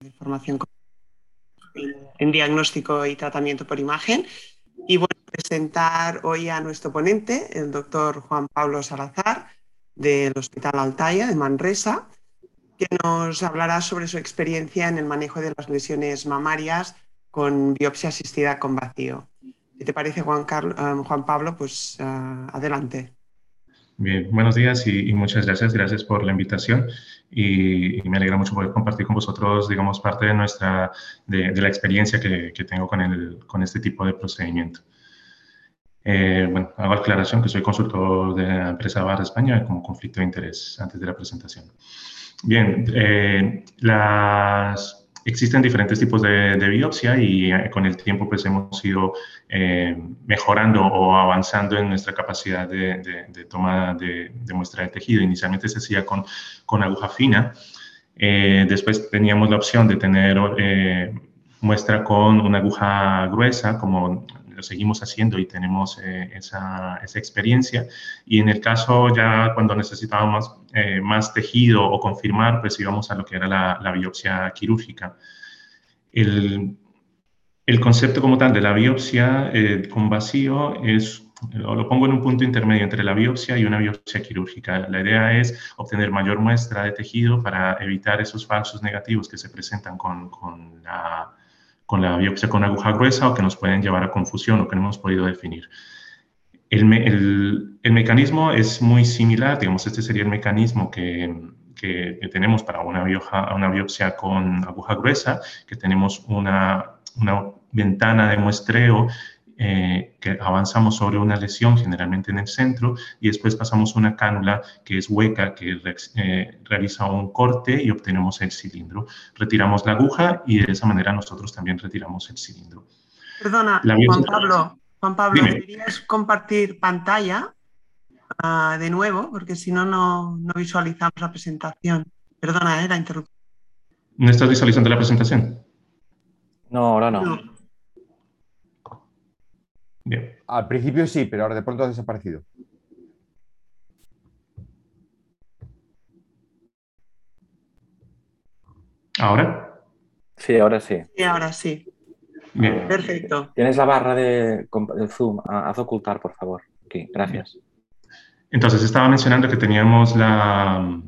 de formación en diagnóstico y tratamiento por imagen. Y bueno, presentar hoy a nuestro ponente, el doctor Juan Pablo Salazar, del Hospital Altaya de Manresa, que nos hablará sobre su experiencia en el manejo de las lesiones mamarias con biopsia asistida con vacío. Si te parece, Juan, eh, Pablo, pues eh, adelante. Bien, buenos días y, muchas gracias. Gracias por la invitación y, me alegra mucho poder compartir con vosotros, digamos, parte de nuestra, de, la experiencia que, que tengo con, el, con este tipo de procedimiento. Eh, bueno, hago aclaración que soy consultor de la empresa Barra España como conflicto de interés antes de la presentación. Bien, eh, las Existen diferentes tipos de, biopsia y eh, con el tiempo pues hemos ido eh, mejorando o avanzando en nuestra capacidad de, de toma de, muestra de tejido. Inicialmente se hacía con, con aguja fina, eh, después teníamos la opción de tener muestra con una aguja gruesa, como lo seguimos haciendo y tenemos eh, esa, esa, experiencia. Y en el caso ya cuando necesitábamos eh, más tejido o confirmar, pues íbamos a lo que era la, la biopsia quirúrgica. El, el, concepto como tal de la biopsia eh, con vacío es lo pongo en un punto intermedio entre la biopsia y una biopsia quirúrgica. La idea es obtener mayor muestra de tejido para evitar esos falsos negativos que se presentan con, con la con la biopsia con aguja gruesa o que nos pueden llevar a confusión o que no hemos podido definir. El, el, el mecanismo es muy similar, digamos, este sería el mecanismo que, que, tenemos para una, biopsia, una biopsia con aguja gruesa, que tenemos una, una ventana de muestreo eh, que avanzamos sobre una lesión, generalmente en el centro, y después pasamos una cánula que es hueca, que eh, realiza un corte y obtenemos el cilindro. Retiramos la aguja y de esa manera nosotros también retiramos el cilindro. Perdona, Juan Pablo, Juan Pablo, ¿deberías compartir pantalla ah, de nuevo? Porque si no, no visualizamos la presentación. Perdona, ¿eh? la interrupción. ¿No estás visualizando la presentación? No, ahora no. Al principio sí, pero ahora de pronto ha desaparecido. ¿Ahora? Sí, ahora sí. Sí, ahora sí. Perfecto. Tienes la barra de, Zoom. Haz ocultar, por favor. Aquí, gracias. Entonces, estaba mencionando que teníamos la,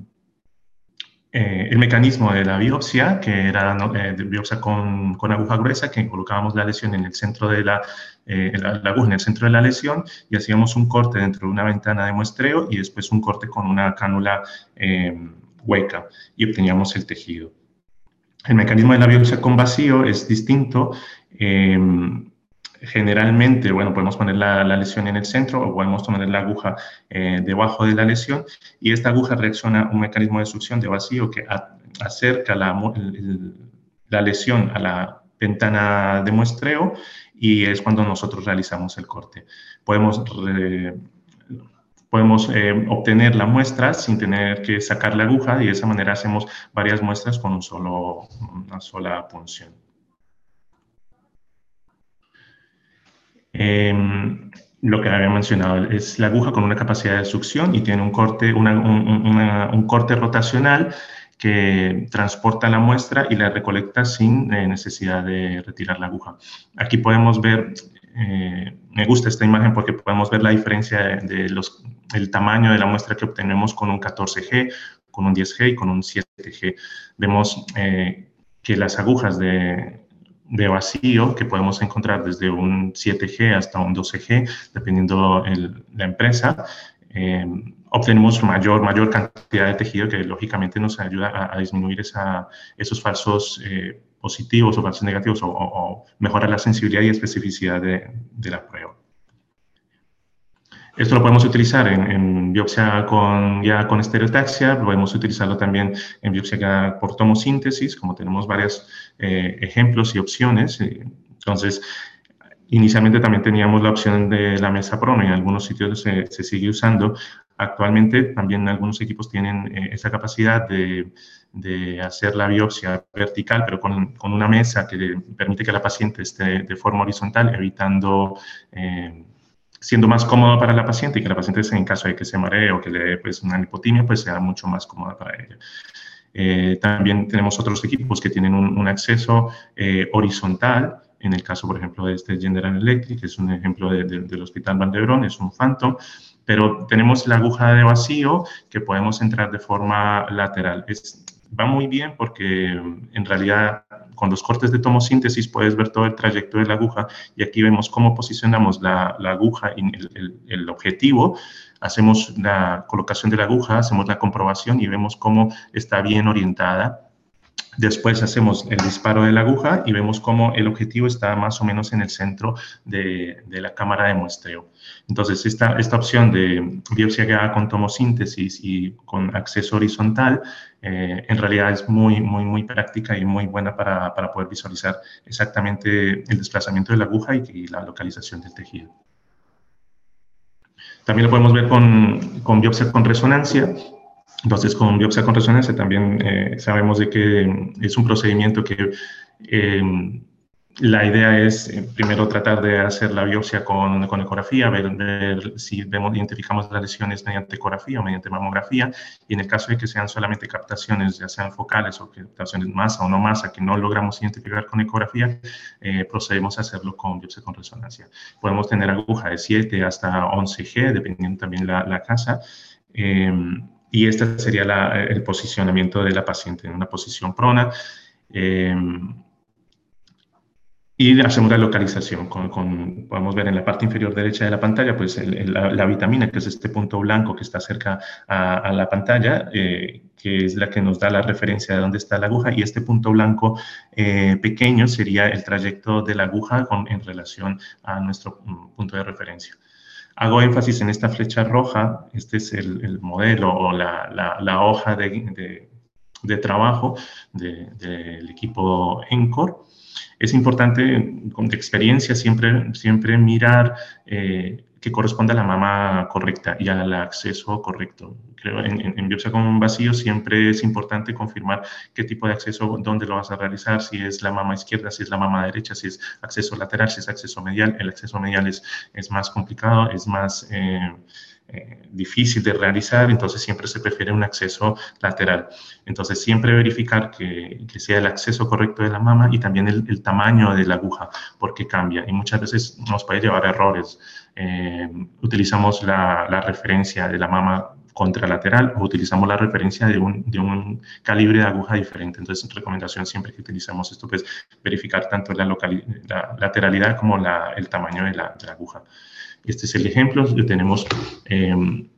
eh, el mecanismo de la biopsia, que era eh, biopsia con, con, aguja gruesa, que colocábamos la lesión en el centro de la, eh, la, aguja en el centro de la lesión y hacíamos un corte dentro de una ventana de muestreo y después un corte con una cánula hueca y obteníamos el tejido. El mecanismo de la biopsia con vacío es distinto generalmente, bueno, podemos poner la, lesión en el centro o podemos poner la aguja eh, debajo de la lesión y esta aguja reacciona a un mecanismo de succión de vacío que acerca la, lesión a la ventana de muestreo y es cuando nosotros realizamos el corte. Podemos, podemos eh, obtener la muestra sin tener que sacar la aguja y de esa manera hacemos varias muestras con un solo, una sola punción. Lo que había mencionado es la aguja con una capacidad de succión y tiene un corte, un, corte rotacional que transporta la muestra y la recolecta sin eh, necesidad de retirar la aguja. Aquí podemos ver, eh, me gusta esta imagen porque podemos ver la diferencia de, los, el tamaño de la muestra que obtenemos con un 14G, con un 10G y con un 7G. Vemos eh, que las agujas de, de vacío que podemos encontrar desde un 7G hasta un 12G, dependiendo la empresa, eh, obtenemos mayor, mayor cantidad de tejido que lógicamente nos ayuda a, disminuir esa, esos falsos eh, positivos o falsos negativos o, mejorar la sensibilidad y especificidad de la prueba. Esto lo podemos utilizar en, biopsia con, ya con estereotaxia, podemos utilizarlo también en biopsia por tomosíntesis, como tenemos varios eh, ejemplos y opciones. Eh, entonces, inicialmente también teníamos la opción de la mesa prono en algunos sitios se, sigue usando. Actualmente también algunos equipos tienen eh, esa capacidad de, de, hacer la biopsia vertical, pero con, con, una mesa que permite que la paciente esté de forma horizontal, evitando siendo más cómodo para la paciente y que la paciente, en caso de que se maree o que le dé pues, una hipotimia, pues sea mucho más cómoda para ella. Eh, también tenemos otros equipos que tienen un, acceso eh, horizontal, en el caso, por ejemplo, de este General Electric, que es un ejemplo del Hospital Valdebrón, es un Phantom, pero tenemos la aguja de vacío que podemos entrar de forma lateral. Es, va muy bien porque en realidad con los cortes de tomosíntesis puedes ver todo el trayecto de la aguja y aquí vemos cómo posicionamos la, aguja y el, el, objetivo. Hacemos la colocación de la aguja, hacemos la comprobación y vemos cómo está bien orientada Después hacemos el disparo de la aguja y vemos cómo el objetivo está más o menos en el centro de, la cámara de muestreo. Entonces, esta, esta opción de biopsia guiada con tomosíntesis y con acceso horizontal, eh, en realidad es muy, muy, muy práctica y muy buena para, poder visualizar exactamente el desplazamiento de la aguja y, la localización del tejido. También lo podemos ver con, con biopsia con resonancia, entonces, con biopsia con resonancia también eh, sabemos de que es un procedimiento que eh, la idea es eh, primero tratar de hacer la biopsia con, con ecografía, ver, si vemos, identificamos las lesiones mediante ecografía o mediante mamografía, y en el caso de que sean solamente captaciones, ya sean focales o captaciones masa o no masa, que no logramos identificar con ecografía, procedemos a hacerlo con biopsia con resonancia. Podemos tener aguja de 7 hasta 11G, dependiendo también la, la casa. Y este sería el posicionamiento de la paciente en una posición prona. Eh, y hacemos la localización. Con, podemos ver en la parte inferior derecha de la pantalla, pues la, vitamina, que es este punto blanco que está cerca a, la pantalla, eh, que es la que nos da la referencia de dónde está la aguja, y este punto blanco eh, pequeño sería el trayecto de la aguja en relación a nuestro mm, punto de referencia. Hago énfasis en esta flecha roja, este es el, modelo o la, hoja de, trabajo del equipo ENCOR. Es importante, con experiencia, siempre, siempre mirar eh, que corresponda a la mama correcta y al acceso correcto. Creo en, en, biopsia con vacío siempre es importante confirmar qué tipo de acceso, dónde lo vas a realizar, si es la mama izquierda, si es la mama derecha, si es acceso lateral, si es acceso medial. El acceso medial es, es más complicado, es más... Eh, eh, difícil de realizar, entonces siempre se prefiere un acceso lateral. Entonces siempre verificar que, que sea el acceso correcto de la mama y también el, el, tamaño de la aguja, porque cambia y muchas veces nos puede llevar a errores. Eh, utilizamos la, la, referencia de la mama contralateral o utilizamos la referencia de un, de un, calibre de aguja diferente. Entonces, recomendación siempre que utilizamos esto, pues verificar tanto la, la lateralidad como la, el tamaño de de la aguja. Este es el ejemplo. Tenemos em,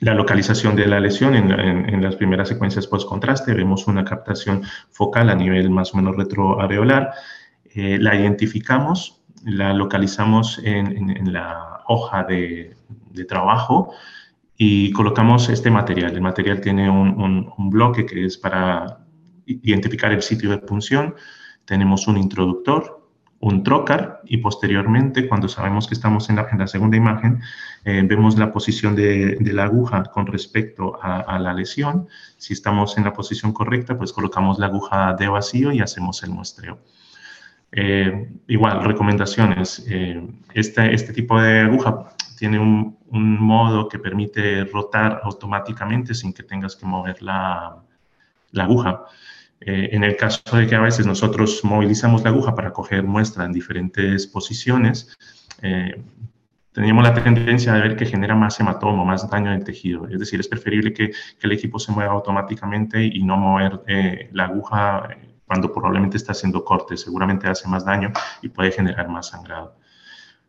la localización de la lesión en, las primeras secuencias post-contraste. Vemos una captación focal a nivel más o menos retroareolar. Eh, la identificamos, la localizamos en, la hoja de, trabajo y colocamos este material. El material tiene un, bloque que es para identificar el sitio de punción. Tenemos un introductor, un trocar y posteriormente, cuando sabemos que estamos en la, segunda imagen, eh, vemos la posición de, la aguja con respecto a, la lesión. Si estamos en la posición correcta, pues colocamos la aguja de vacío y hacemos el muestreo. Eh, igual, recomendaciones. Eh, este, este tipo de aguja tiene un, un, modo que permite rotar automáticamente sin que tengas que mover la, la aguja. Eh, en el caso de que a veces nosotros movilizamos la aguja para coger muestra en diferentes posiciones, eh, la tendencia de ver que genera más hematomo, más daño en el tejido. Es decir, es preferible que, el equipo se mueva automáticamente y no mover eh, la aguja cuando probablemente está haciendo corte. Seguramente hace más daño y puede generar más sangrado.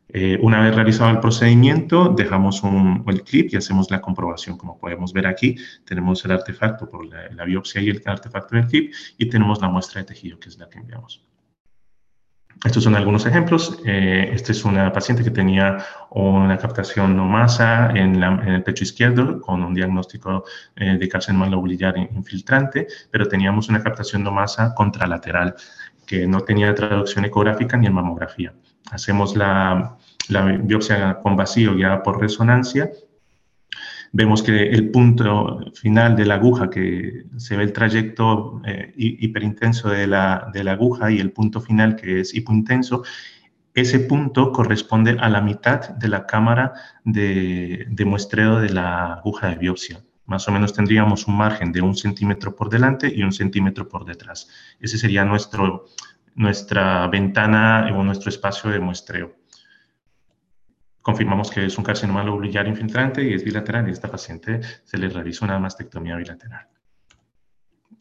Eh, una vez realizado el procedimiento, dejamos un, el clip y hacemos la comprobación. Como podemos ver aquí, tenemos el artefacto por la, biopsia y el artefacto del clip y tenemos la muestra de tejido, que es la que enviamos. Estos son algunos ejemplos. Eh, esta es una paciente que tenía una captación no masa en, el pecho izquierdo con un diagnóstico eh, de carcinoma lobulillar infiltrante, pero teníamos una captación no masa contralateral que no tenía traducción ecográfica ni en mamografía hacemos la, biopsia con vacío guiada por resonancia, vemos que el punto final de la aguja, que se ve el trayecto eh, hiperintenso de la, de la, aguja y el punto final que es hipointenso, ese punto corresponde a la mitad de la cámara de, de muestreo de la aguja de biopsia. Más o menos tendríamos un margen de un centímetro por delante y un centímetro por detrás. Ese sería nuestro, nuestra ventana o nuestro espacio de muestreo. Confirmamos que es un carcinoma lobular infiltrante y es bilateral y a esta paciente se le realiza una mastectomía bilateral.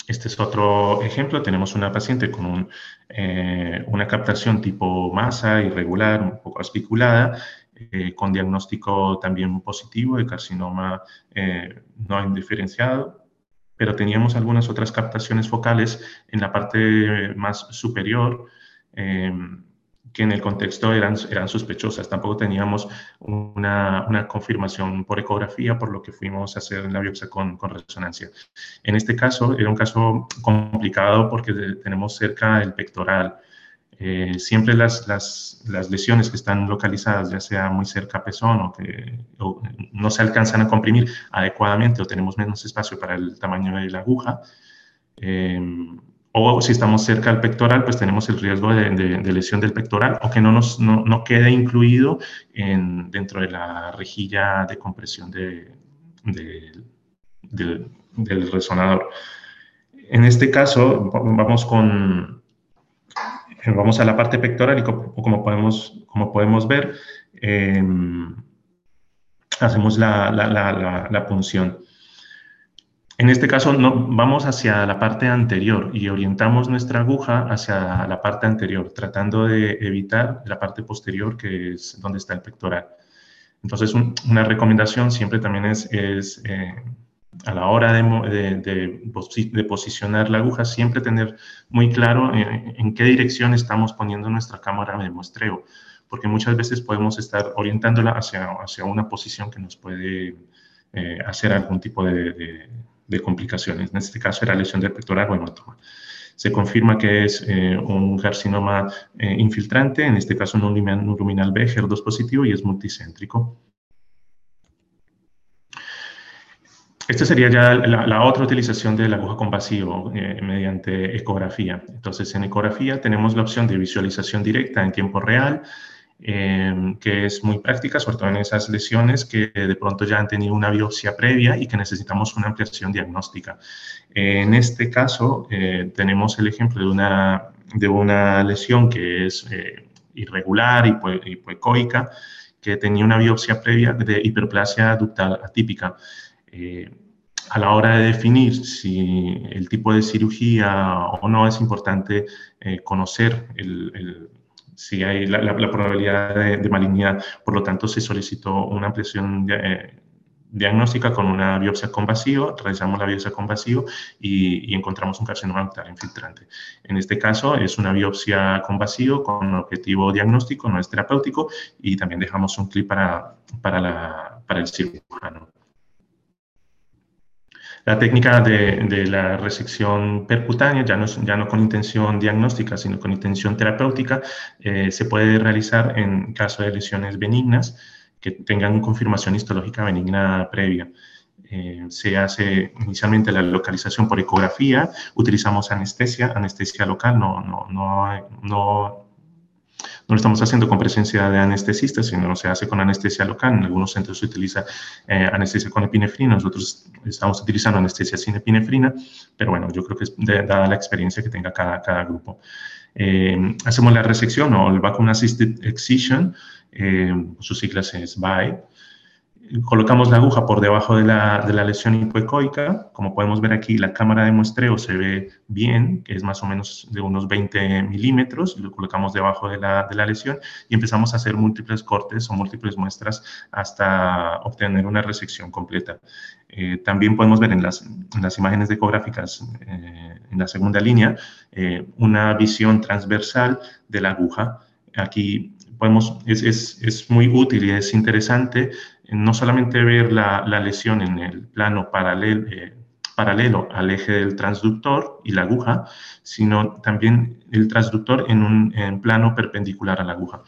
Este es otro ejemplo. Tenemos una paciente con eh, una captación tipo masa irregular, un poco aspiculada, eh, con diagnóstico también positivo de carcinoma eh, no indiferenciado, pero teníamos algunas otras captaciones focales en la parte más superior que en el contexto eran, eran sospechosas. Tampoco teníamos una, una, confirmación por ecografía, por lo que fuimos a hacer la biopsia con, con, resonancia. En este caso era un caso complicado porque tenemos cerca el pectoral. Eh, siempre las, las, las, lesiones que están localizadas, ya sea muy cerca a pezón o que no se alcanzan a comprimir adecuadamente o tenemos menos espacio para el tamaño de la aguja, eh, o si estamos cerca del pectoral, pues tenemos el riesgo de, lesión del pectoral o que no, nos, no, quede incluido en, dentro de la rejilla de compresión de, del resonador. En este caso, vamos con, vamos a la parte pectoral y como, podemos, como podemos ver, em, hacemos la, la, la punción. En este caso no, vamos hacia la parte anterior y orientamos nuestra aguja hacia la parte anterior, tratando de evitar la parte posterior que es donde está el pectoral. Entonces, una recomendación siempre también es, eh, a la hora de, de, posicionar la aguja, siempre tener muy claro eh, en, qué dirección estamos poniendo nuestra cámara de muestreo, porque muchas veces podemos estar orientándola hacia, hacia una posición que nos puede eh, hacer algún tipo de de complicaciones. En este caso era lesión del pectoral o hematoma. Se confirma que es eh, un carcinoma eh, infiltrante, en este caso un luminal B, HER2 positivo y es multicéntrico. Esta sería ya la, otra utilización de la aguja con vacío eh, mediante ecografía. Entonces, en ecografía tenemos la opción de visualización directa en tiempo real, Em, que es muy práctica, sobre todo en esas lesiones que de pronto ya han tenido una biopsia previa y que necesitamos una ampliación diagnóstica. en este caso, eh, tenemos el ejemplo de una, de una lesión que es eh, irregular, y hipoecoica, que tenía una biopsia previa de hiperplasia ductal atípica. Eh, a la hora de definir si el tipo de cirugía o no es importante conocer el si hay la, probabilidad de, malignidad. Por lo tanto, se solicitó una ampliación eh, diagnóstica con una biopsia con vacío, realizamos la biopsia con vacío y, encontramos un carcinoma ductal infiltrante. En este caso es una biopsia con vacío con objetivo diagnóstico, no es terapéutico y también dejamos un clip para, para, la, para el cirujano. La técnica de, la resección percutánea, ya no, ya no, con intención diagnóstica, sino con intención terapéutica, eh, se puede realizar en caso de lesiones benignas que tengan confirmación histológica benigna previa. Eh, se hace inicialmente la localización por ecografía, utilizamos anestesia, anestesia local, no, no, no, no no lo estamos haciendo con presencia de anestesistas, sino se hace con anestesia local. En algunos centros se utiliza eh, anestesia con epinefrina, nosotros estamos utilizando anestesia sin epinefrina, pero bueno, yo creo que es dada la experiencia que tenga cada, cada grupo. Eh, hacemos la resección o el Vacuum Assisted Excision, eh, sus siglas es VAE, colocamos la aguja por debajo de la, de la, lesión hipoecoica. Como podemos ver aquí, la cámara de muestreo se ve bien, que es más o menos de unos 20 milímetros. Lo colocamos debajo de la, de la lesión y empezamos a hacer múltiples cortes o múltiples muestras hasta obtener una resección completa. Eh, también podemos ver en las, en las imágenes ecográficas eh, en la segunda línea eh, una visión transversal de la aguja. Aquí podemos, es, es, es muy útil y es interesante no solamente ver la, lesión en el plano paralelo, eh, paralelo al eje del transductor y la aguja, sino también el transductor en un plano perpendicular a la aguja.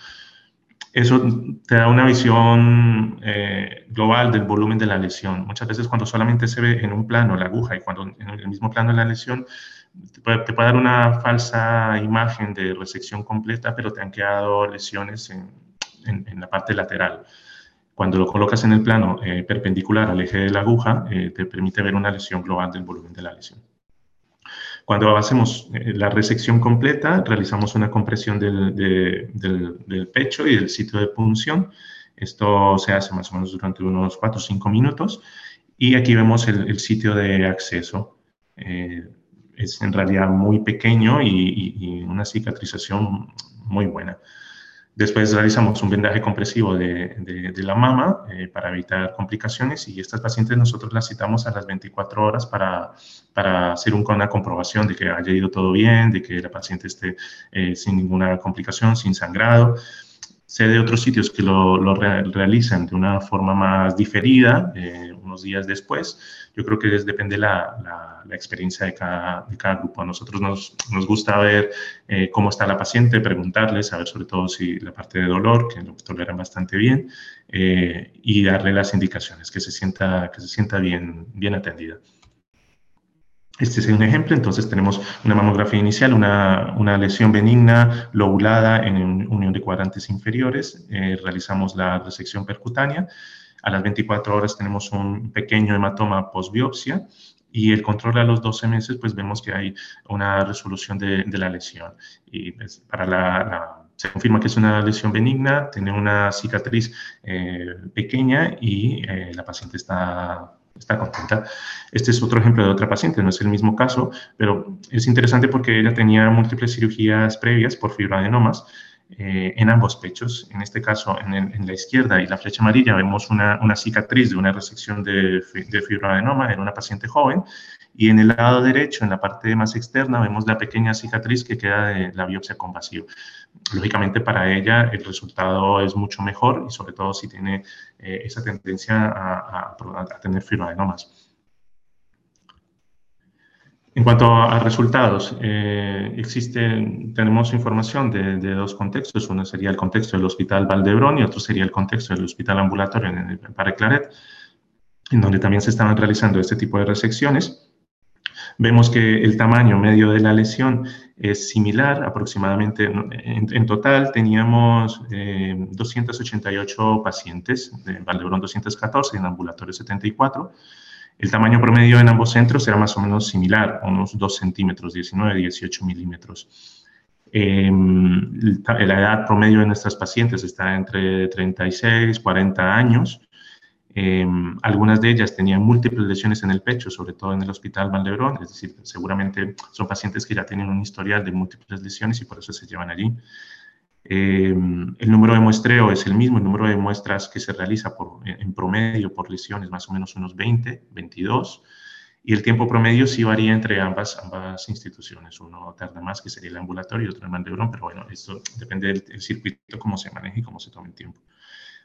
Eso te da una visión eh, global del volumen de la lesión. Muchas veces cuando solamente se ve en un plano la aguja y cuando en el mismo plano la lesión, te puede, dar una falsa imagen de resección completa, pero te han quedado lesiones en, en la parte lateral. Cuando lo colocas en el plano eh, perpendicular al eje de la aguja, eh, te permite ver una lesión global del volumen de la lesión. Cuando hacemos eh, la resección completa, realizamos una compresión del, pecho y del sitio de punción. Esto se hace más o menos durante unos 4 o 5 minutos. Y aquí vemos el, sitio de acceso. es en realidad muy pequeño y una cicatrización muy buena. Después realizamos un vendaje compresivo de, la mama eh, para evitar complicaciones y estas pacientes nosotros las citamos a las 24 horas para, para hacer una comprobación de que haya ido todo bien, de que la paciente esté eh, sin ninguna complicación, sin sangrado. Sé de otros sitios que lo, realizan de una forma más diferida, eh, unos días después. Yo creo que depende la, la, la experiencia de cada, de cada, grupo. A nosotros nos, nos gusta ver eh, cómo está la paciente, preguntarle, saber sobre todo si la parte de dolor, que lo toleran bastante bien, eh, y darle las indicaciones, que se sienta, que se sienta bien, bien atendida. Este es un ejemplo, entonces tenemos una mamografía inicial, una, una lesión benigna lobulada en unión de cuadrantes inferiores, eh, realizamos la resección percutánea, a las 24 horas tenemos un pequeño hematoma postbiopsia y el control a los 12 meses, pues vemos que hay una resolución de, de la lesión. Y pues, para la, se confirma que es una lesión benigna, tiene una cicatriz eh, pequeña y eh, la paciente está está contenta. Este es otro ejemplo de otra paciente, no es el mismo caso, pero es interesante porque ella tenía múltiples cirugías previas por fibroadenomas eh, en ambos pechos. En este caso, en, la izquierda y la flecha amarilla vemos una, una cicatriz de una resección de, de fibroadenoma en una paciente joven y en el lado derecho, en la parte más externa, vemos la pequeña cicatriz que queda de la biopsia con vacío. Lógicamente para ella el resultado es mucho mejor y sobre todo si tiene eh, esa tendencia a, a, tener fibroadenomas. En cuanto a resultados, eh, existen, tenemos información de, de, dos contextos. Uno sería el contexto del Hospital Valdebrón y otro sería el contexto del Hospital Ambulatorio en el Pare Claret, en donde también se estaban realizando este tipo de resecciones. Vemos que el tamaño medio de la lesión es similar, aproximadamente en, total teníamos 288 eh, pacientes, en Valdebrón 214 y en ambulatorio 74. El tamaño promedio en ambos centros era más o menos similar, unos 2 centímetros, 19, 18 milímetros. Em, la edad promedio de nuestras pacientes está entre 36 40 años Em, algunas de ellas tenían múltiples lesiones en el pecho, sobre todo en el Hospital Valdebrón, es decir, seguramente son pacientes que ya tienen un historial de múltiples lesiones y por eso se llevan allí. Em, el número de muestreo es el mismo, el número de muestras que se realiza en promedio por lesiones, más o menos unos 20, 22, y el tiempo promedio sí varía entre ambas, ambas instituciones. Uno tarda más, que sería el ambulatorio, y otro el Valdebrón, pero bueno, esto depende del circuito, cómo se maneja y cómo se toma el tiempo.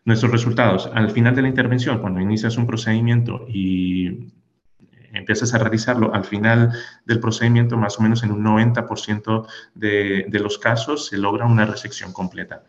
Nuestros resultados, al final de la intervención, cuando inicias un procedimiento y empiezas a realizarlo, al final del procedimiento, más o menos en un 90% de, de los casos, se logra una resección completa.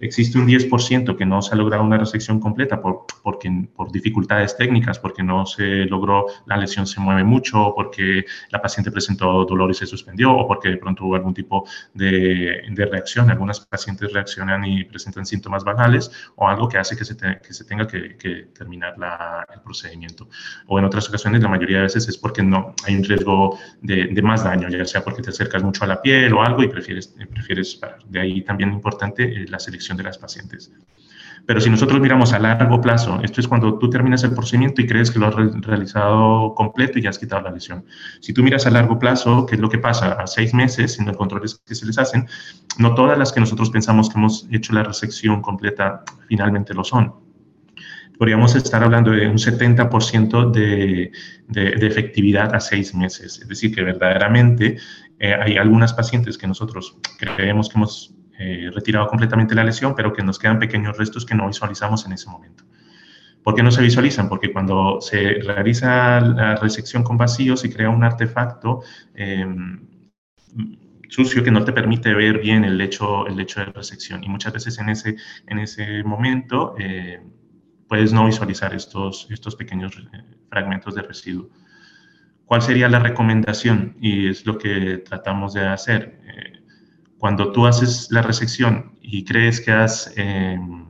Existe un 10% que no se ha logrado una resección completa por, porque, por dificultades técnicas, porque no se logró, la lesión se mueve mucho, porque la paciente presentó dolor y se suspendió, o porque de pronto hubo algún tipo de, de reacción. Algunas pacientes reaccionan y presentan síntomas banales, o algo que hace que se, que se tenga que, que terminar la, el procedimiento. O en otras ocasiones, la mayoría de veces es porque no hay un riesgo de, de más daño, ya sea porque te acercas mucho a la piel o algo y prefieres, prefieres parar. De ahí también importante eh, la selección de las pacientes. Pero si nosotros miramos a largo plazo, esto es cuando tú terminas el procedimiento y crees que lo has realizado completo y ya has quitado la lesión. Si tú miras a largo plazo, ¿qué es lo que pasa? A seis meses, en los controles que se les hacen, no todas las que nosotros pensamos que hemos hecho la resección completa finalmente lo son. Podríamos estar hablando de un 70% de, de, de, efectividad a seis meses. Es decir, que verdaderamente eh, hay algunas pacientes que nosotros creemos que hemos eh, retirado completamente la lesión, pero que nos quedan pequeños restos que no visualizamos en ese momento. ¿Por qué no se visualizan? Porque cuando se realiza la resección con vacío se crea un artefacto em, sucio que no te permite ver bien el lecho, el lecho de resección. Y muchas veces en ese, en ese momento eh, puedes no visualizar estos, estos pequeños eh, fragmentos de residuo. ¿Cuál sería la recomendación? Y es lo que tratamos de hacer. Cuando tú haces la resección y crees que has, em,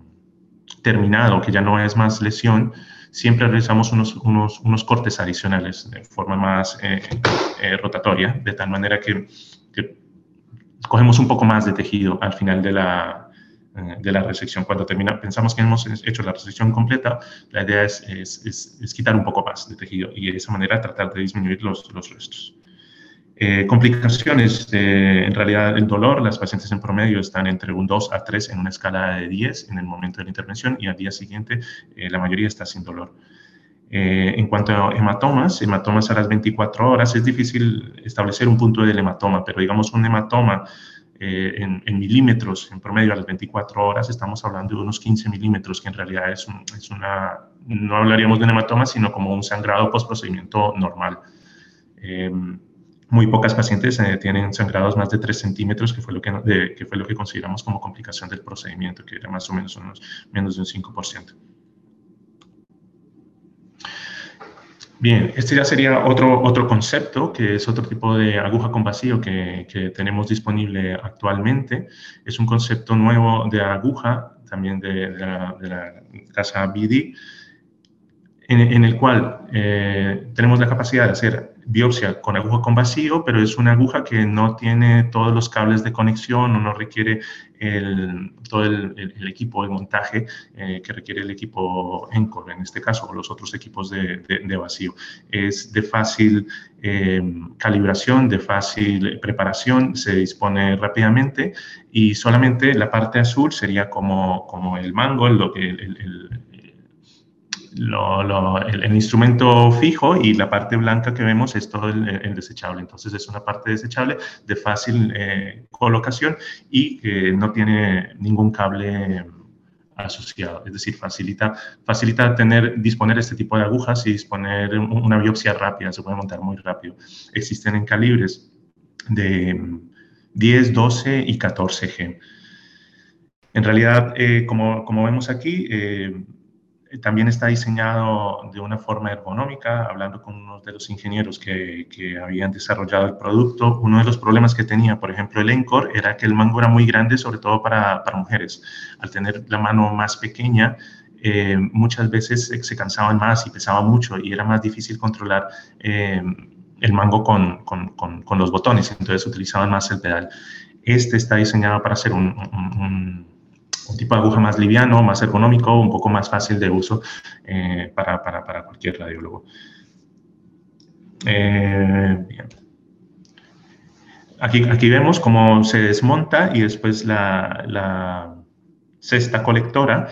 terminado, que ya no es más lesión, siempre realizamos unos, unos, unos cortes adicionales de forma más eh, eh, rotatoria, de tal manera que, cogemos un poco más de tejido al final de la, eh, de la resección. Cuando termina, pensamos que hemos hecho la resección completa, la idea es, es, es, quitar un poco más de tejido y de esa manera tratar de disminuir los, los restos. Eh, complicaciones, en realidad el dolor, las pacientes en promedio están entre un 2 a 3 en una escala de 10 en el momento de la intervención y al día siguiente eh, la mayoría está sin dolor. Eh, en cuanto a hematomas, hematomas a las 24 horas, es difícil establecer un punto del hematoma, pero digamos un hematoma en, milímetros en promedio a las 24 horas, estamos hablando de unos 15 milímetros, que en realidad es, es una, no hablaríamos de un hematoma, sino como un sangrado post procedimiento normal muy pocas pacientes eh, tienen sangrados más de 3 centímetros, que fue, lo que, que, fue lo que consideramos como complicación del procedimiento, que era más o menos unos, menos de un 5%. Bien, este ya sería otro, otro concepto, que es otro tipo de aguja con vacío que, que tenemos disponible actualmente. Es un concepto nuevo de aguja, también de, de, la, de la, casa BD, en, en el cual eh, tenemos la capacidad de hacer biopsia con aguja con vacío, pero es una aguja que no tiene todos los cables de conexión o no requiere el, todo el, equipo de montaje eh, que requiere el equipo ENCOR, en este caso, o los otros equipos de, de, vacío. Es de fácil eh, calibración, de fácil preparación, se dispone rápidamente y solamente la parte azul sería como, como el mango, lo que el, el, instrumento fijo y la parte blanca que vemos es todo el, desechable. Entonces es una parte desechable de fácil eh, colocación y que no tiene ningún cable asociado. Es decir, facilita, facilita tener, disponer este tipo de agujas y disponer una biopsia rápida, se puede montar muy rápido. Existen en calibres de 10, 12 y 14 G. En realidad, eh, como, como, vemos aquí, eh, también está diseñado de una forma ergonómica, hablando con uno de los ingenieros que, que, habían desarrollado el producto. Uno de los problemas que tenía, por ejemplo, el Encore, era que el mango era muy grande, sobre todo para, para mujeres. Al tener la mano más pequeña, eh, muchas veces se cansaban más y pesaba mucho y era más difícil controlar eh, el mango con, con, con, los botones, entonces utilizaban más el pedal. Este está diseñado para ser un, un un tipo de aguja más liviano, más económico, un poco más fácil de uso eh, para, para, para, cualquier radiólogo. Eh, aquí, aquí vemos cómo se desmonta y después la, la cesta colectora,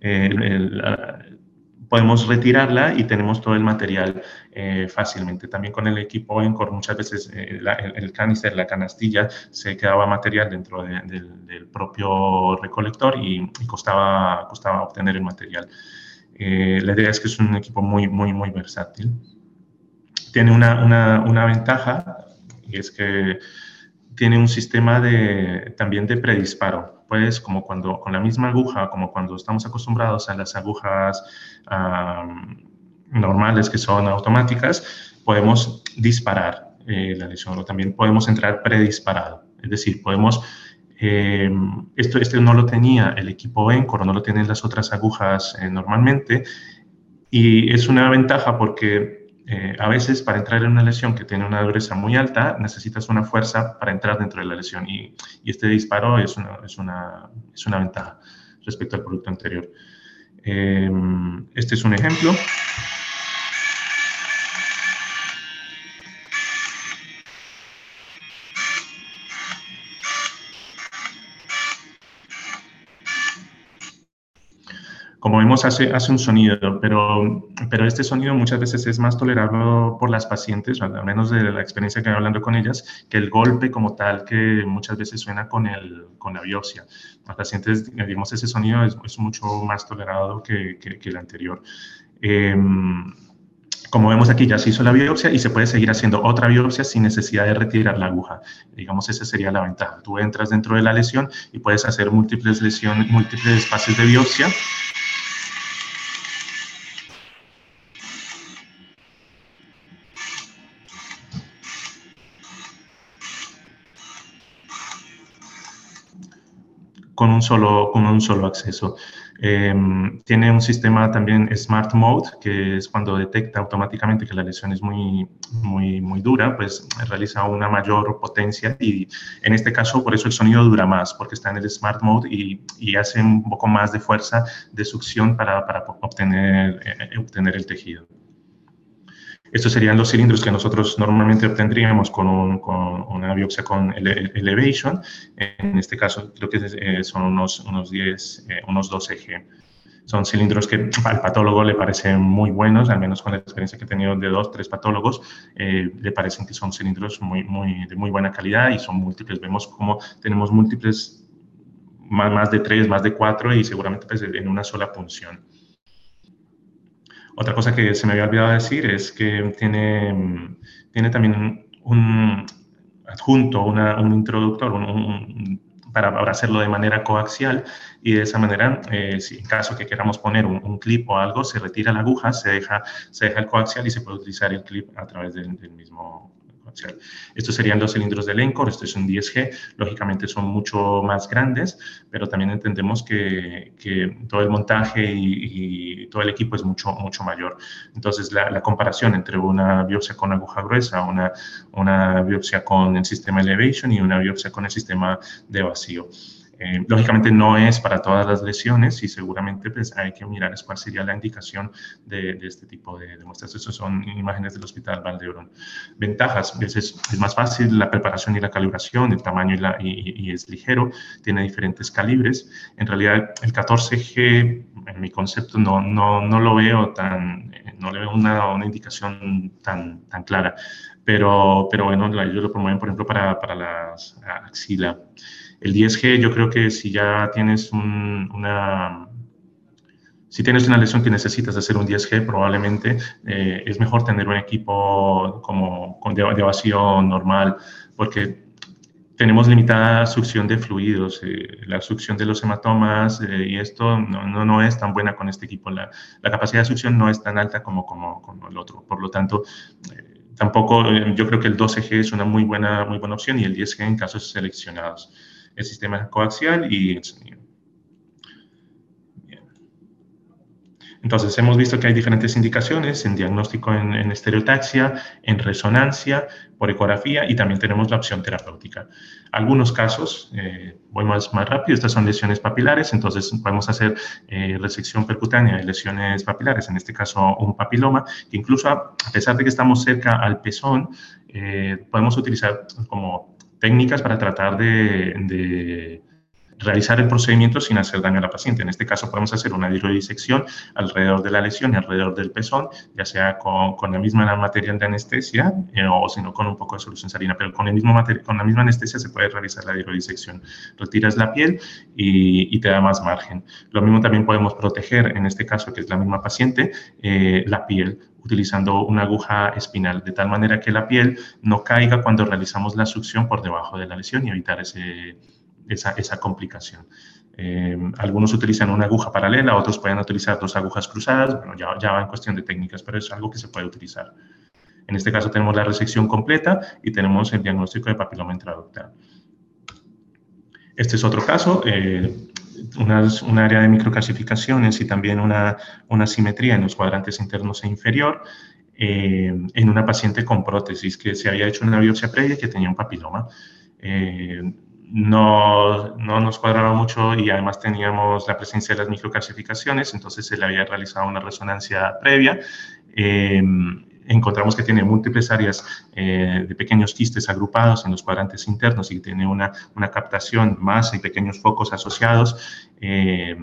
eh, podemos retirarla y tenemos todo el material eh, fácilmente. También con el equipo Encore muchas veces eh, el, canister, la canastilla, se quedaba material dentro del propio recolector y, costaba, costaba obtener el material. Eh, la idea es que es un equipo muy, muy, muy versátil. Tiene una, una, una ventaja y es que tiene un sistema de, también de predisparo pues como cuando con la misma aguja, como cuando estamos acostumbrados a las agujas normales que son automáticas, podemos disparar eh, la lesión o también podemos entrar predisparado. Es decir, podemos, eh, esto, este no lo tenía el equipo Encore, no lo tienen las otras agujas eh, normalmente y es una ventaja porque eh, a veces para entrar en una lesión que tiene una dureza muy alta, necesitas una fuerza para entrar dentro de la lesión y, este disparo es una, es, una, es una, ventaja respecto al producto anterior. Eh, este es un ejemplo. Como vemos, hace, hace un sonido, pero, pero este sonido muchas veces es más tolerable por las pacientes, al menos de la experiencia que he hablando con ellas, que el golpe como tal que muchas veces suena con, el, con la biopsia. Las pacientes, digamos, ese sonido es, es mucho más tolerado que, que, el anterior. Em, como vemos aquí, ya se hizo la biopsia y se puede seguir haciendo otra biopsia sin necesidad de retirar la aguja. Digamos, esa sería la ventaja. Tú entras dentro de la lesión y puedes hacer múltiples lesiones, múltiples fases de biopsia con un solo, con un solo acceso. Em, tiene un sistema también Smart Mode, que es cuando detecta automáticamente que la lesión es muy, muy, muy dura, pues realiza una mayor potencia y en este caso por eso el sonido dura más, porque está en el Smart Mode y, y hace un poco más de fuerza de succión para, para obtener, eh, obtener el tejido. Estos serían los cilindros que nosotros normalmente obtendríamos con, una biopsia con elevation. En este caso, creo que eh, son unos, unos 10, eh, unos 12 G. Son cilindros que al patólogo le parecen muy buenos, al menos con la experiencia que he tenido de dos, tres patólogos, eh, le parecen que son cilindros muy, muy, de muy buena calidad y son múltiples. Vemos como tenemos múltiples, más, más de tres, más de cuatro y seguramente pues, en una sola punción. Otra cosa que se me había olvidado decir es que tiene, tiene también un adjunto, un introductor, para, hacerlo de manera coaxial y de esa manera, eh, si en caso que queramos poner un, clip o algo, se retira la aguja, se deja, se deja el coaxial y se puede utilizar el clip a través del mismo estos serían los cilindros del Encore, esto es un 10G, lógicamente son mucho más grandes, pero también entendemos que, todo el montaje y, todo el equipo es mucho, mucho mayor. Entonces, la, comparación entre una biopsia con aguja gruesa, una, una biopsia con el sistema Elevation y una biopsia con el sistema de vacío. Eh, lógicamente no es para todas las lesiones y seguramente pues, hay que mirar cuál sería la indicación de, este tipo de, muestras. Estas son imágenes del Hospital Valdebrón. Ventajas, es, es, más fácil la preparación y la calibración, el tamaño y, es ligero, tiene diferentes calibres. En realidad el 14G, en mi concepto, no, no, no lo veo tan, no le veo una, una indicación tan, tan clara. Pero, pero bueno, ellos lo promueven, por ejemplo, para, para las axila. El 10G, yo creo que si ya tienes una, si tienes una lesión que necesitas hacer un 10G, probablemente eh, es mejor tener un equipo como con de, vacío normal, porque tenemos limitada succión de fluidos, eh, la succión de los hematomas eh, y esto no, no, es tan buena con este equipo. La, la, capacidad de succión no es tan alta como, como, como el otro. Por lo tanto, tampoco yo creo que el 12G es una muy buena, muy buena opción y el 10G en casos seleccionados el sistema coaxial y el sonido. Entonces, hemos visto que hay diferentes indicaciones en diagnóstico en, estereotaxia, en resonancia, por ecografía y también tenemos la opción terapéutica. Algunos casos, eh, voy más, más rápido, estas son lesiones papilares, entonces podemos hacer eh, resección percutánea de lesiones papilares, en este caso un papiloma, que incluso a, pesar de que estamos cerca al pezón, eh, podemos utilizar como técnicas para tratar de, realizar el procedimiento sin hacer daño a la paciente. En este caso podemos hacer una disección alrededor de la lesión y alrededor del pezón, ya sea con, la misma material de anestesia eh, o si no con un poco de solución salina, pero con, el mismo con la misma anestesia se puede realizar la disección. Retiras la piel y, y, te da más margen. Lo mismo también podemos proteger, en este caso que es la misma paciente, eh, la piel utilizando una aguja espinal, de tal manera que la piel no caiga cuando realizamos la succión por debajo de la lesión y evitar ese, esa, esa, complicación. Eh, algunos utilizan una aguja paralela, otros pueden utilizar dos agujas cruzadas, bueno, ya, ya va en cuestión de técnicas, pero es algo que se puede utilizar. En este caso tenemos la resección completa y tenemos el diagnóstico de papiloma intraductal. Este es otro caso, eh, un área de microclasificaciones y también una, una simetría en los cuadrantes internos e inferior eh, en una paciente con prótesis que se había hecho una biopsia previa que tenía un papiloma. Eh, no, no, nos cuadraba mucho y además teníamos la presencia de las microclasificaciones, entonces se le había realizado una resonancia previa. Eh, encontramos que tiene múltiples áreas eh, de pequeños quistes agrupados en los cuadrantes internos y tiene una, una captación, masa y pequeños focos asociados. Eh,